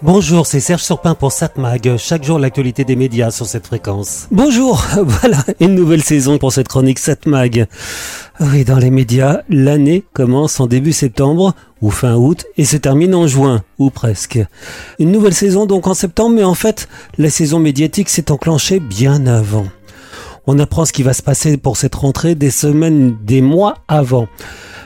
Bonjour, c'est Serge Surpin pour Satmag. Chaque jour, l'actualité des médias sur cette fréquence. Bonjour, voilà, une nouvelle saison pour cette chronique Satmag. Oui, dans les médias, l'année commence en début septembre ou fin août et se termine en juin, ou presque. Une nouvelle saison donc en septembre, mais en fait, la saison médiatique s'est enclenchée bien avant. On apprend ce qui va se passer pour cette rentrée des semaines, des mois avant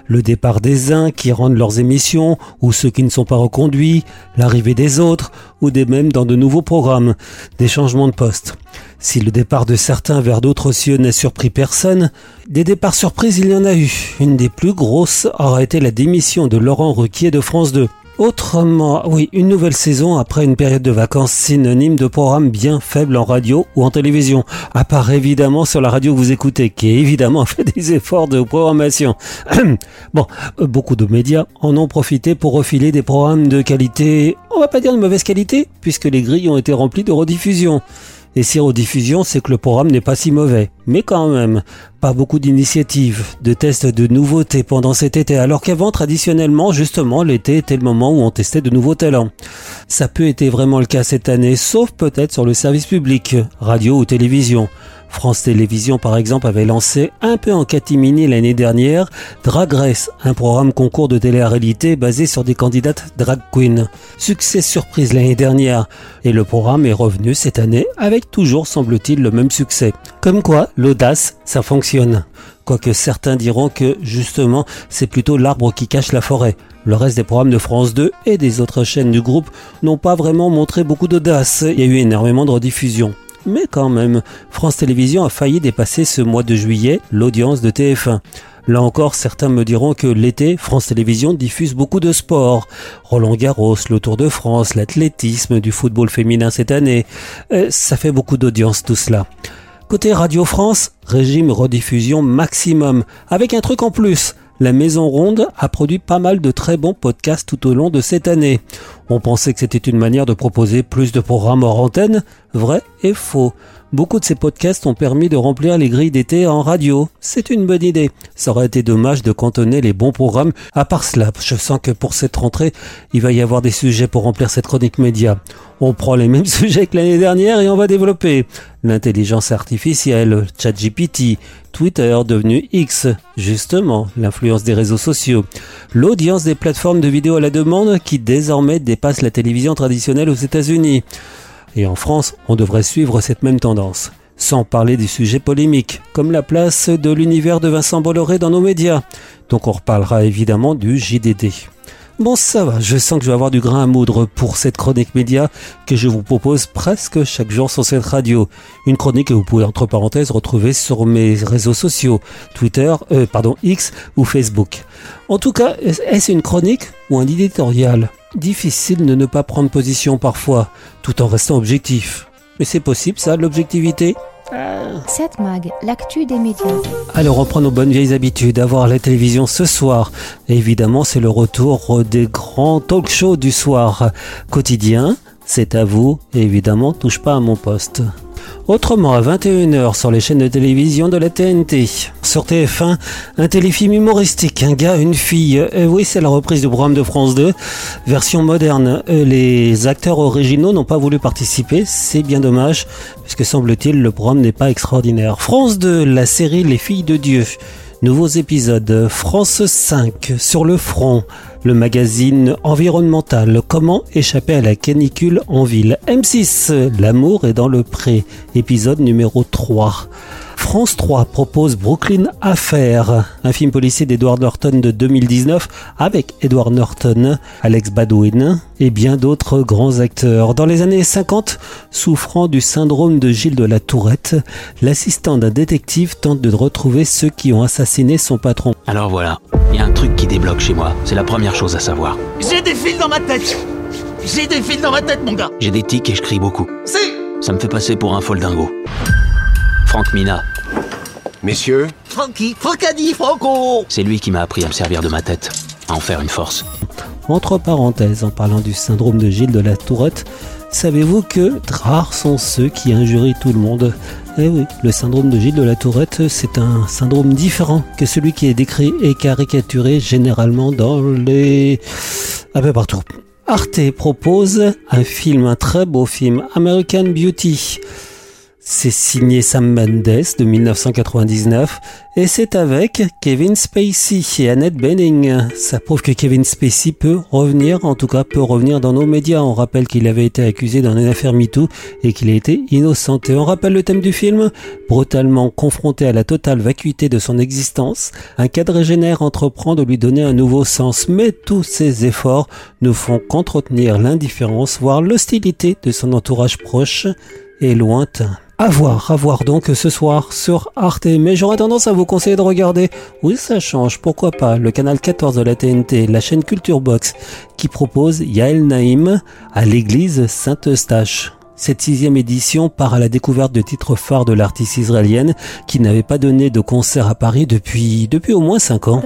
le départ des uns qui rendent leurs émissions, ou ceux qui ne sont pas reconduits, l'arrivée des autres, ou des mêmes dans de nouveaux programmes, des changements de poste. Si le départ de certains vers d'autres cieux n'a surpris personne, des départs surprises il y en a eu. Une des plus grosses aura été la démission de Laurent Ruquier de France 2. Autrement, oui, une nouvelle saison après une période de vacances synonyme de programmes bien faibles en radio ou en télévision, à part évidemment sur la radio que vous écoutez, qui évidemment fait des efforts de programmation. bon, euh, beaucoup de médias en ont profité pour refiler des programmes de qualité, on va pas dire de mauvaise qualité, puisque les grilles ont été remplies de rediffusions. Et si rediffusion, c'est que le programme n'est pas si mauvais. Mais quand même, pas beaucoup d'initiatives, de tests de nouveautés pendant cet été, alors qu'avant, traditionnellement, justement, l'été était le moment où on testait de nouveaux talents. Ça peut être vraiment le cas cette année, sauf peut-être sur le service public, radio ou télévision. France Télévisions, par exemple, avait lancé un peu en catimini l'année dernière Drag Race, un programme concours de télé-réalité basé sur des candidates drag queen. Succès surprise l'année dernière. Et le programme est revenu cette année avec toujours, semble-t-il, le même succès. Comme quoi, l'audace, ça fonctionne. Quoique certains diront que, justement, c'est plutôt l'arbre qui cache la forêt. Le reste des programmes de France 2 et des autres chaînes du groupe n'ont pas vraiment montré beaucoup d'audace. Il y a eu énormément de rediffusions. Mais quand même, France Télévisions a failli dépasser ce mois de juillet l'audience de TF1. Là encore, certains me diront que l'été, France Télévisions diffuse beaucoup de sports. Roland Garros, le Tour de France, l'athlétisme, du football féminin cette année. Euh, ça fait beaucoup d'audience tout cela. Côté Radio France, régime rediffusion maximum, avec un truc en plus. La Maison Ronde a produit pas mal de très bons podcasts tout au long de cette année. On pensait que c'était une manière de proposer plus de programmes hors antenne. Vrai et faux. Beaucoup de ces podcasts ont permis de remplir les grilles d'été en radio. C'est une bonne idée. Ça aurait été dommage de cantonner les bons programmes. À part cela, je sens que pour cette rentrée, il va y avoir des sujets pour remplir cette chronique média. On prend les mêmes sujets que l'année dernière et on va développer l'intelligence artificielle, ChatGPT, Twitter devenu X, justement, l'influence des réseaux sociaux, l'audience des plateformes de vidéo à la demande qui désormais dépasse la télévision traditionnelle aux États-Unis. Et en France, on devrait suivre cette même tendance. Sans parler des sujets polémiques, comme la place de l'univers de Vincent Bolloré dans nos médias. Donc on reparlera évidemment du JDD. Bon, ça va, je sens que je vais avoir du grain à moudre pour cette chronique média que je vous propose presque chaque jour sur cette radio. Une chronique que vous pouvez entre parenthèses retrouver sur mes réseaux sociaux, Twitter, euh, pardon, X ou Facebook. En tout cas, est-ce une chronique ou un éditorial? Difficile de ne pas prendre position parfois, tout en restant objectif. Mais c'est possible ça, l'objectivité? Cette mag, l'actu des médias. Alors on prend nos bonnes vieilles habitudes à voir la télévision ce soir. évidemment, c'est le retour des grands talk shows du soir. Quotidien, c'est à vous, et évidemment, touche pas à mon poste. Autrement, à 21h sur les chaînes de télévision de la TNT. Sur TF1, un téléfilm humoristique, un gars, une fille. Euh, oui, c'est la reprise du programme de France 2, version moderne. Euh, les acteurs originaux n'ont pas voulu participer, c'est bien dommage, puisque semble-t-il le programme n'est pas extraordinaire. France 2, la série Les filles de Dieu. Nouveaux épisodes. France 5, sur le front le magazine environnemental Comment échapper à la canicule en ville? M6, L'amour est dans le pré, épisode numéro 3. France 3 propose Brooklyn Affair, un film policier d'Edward Norton de 2019 avec Edward Norton, Alex Badwin et bien d'autres grands acteurs. Dans les années 50, souffrant du syndrome de Gilles de la Tourette, l'assistant d'un détective tente de retrouver ceux qui ont assassiné son patron. Alors voilà, il y a un truc qui débloque chez moi. C'est la première chose à savoir. J'ai des fils dans ma tête J'ai des fils dans ma tête, mon gars J'ai des tics et je crie beaucoup. Si Ça me fait passer pour un foldingo. Franck Mina, Messieurs, Francky Francadi Franco c'est lui qui m'a appris à me servir de ma tête, à en faire une force. Entre parenthèses, en parlant du syndrome de Gilles de la Tourette, savez-vous que rares sont ceux qui injurient tout le monde? Eh oui, le syndrome de Gilles de la Tourette, c'est un syndrome différent que celui qui est décrit et caricaturé généralement dans les... un peu partout. Arte propose un film, un très beau film, American Beauty. C'est signé Sam Mendes de 1999 et c'est avec Kevin Spacey et Annette Bening. Ça prouve que Kevin Spacey peut revenir, en tout cas peut revenir dans nos médias. On rappelle qu'il avait été accusé dans une affaire et qu'il a été innocenté. On rappelle le thème du film, brutalement confronté à la totale vacuité de son existence, un quadrégénaire entreprend de lui donner un nouveau sens, mais tous ses efforts ne font qu'entretenir l'indifférence, voire l'hostilité de son entourage proche et lointain. À voir, à voir donc ce soir sur Arte. Mais j'aurais tendance à vous conseiller de regarder, oui ça change, pourquoi pas, le canal 14 de la TNT, la chaîne Culture Box, qui propose Yael Naïm à l'église Saint-Eustache. Cette sixième édition part à la découverte de titres phares de l'artiste israélienne qui n'avait pas donné de concert à Paris depuis, depuis au moins cinq ans.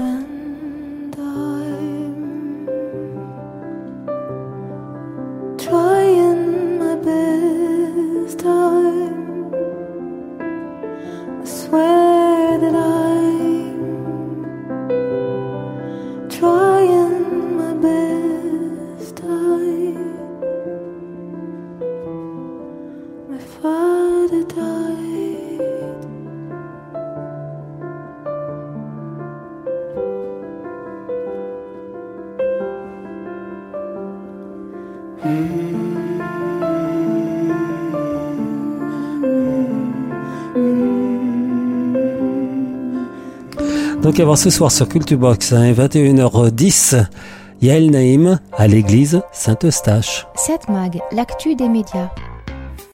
Donc voir ce soir sur Cultubox à 21h10, Yael Naïm à l'église Saint-Eustache. 7 Mag, l'actu des médias.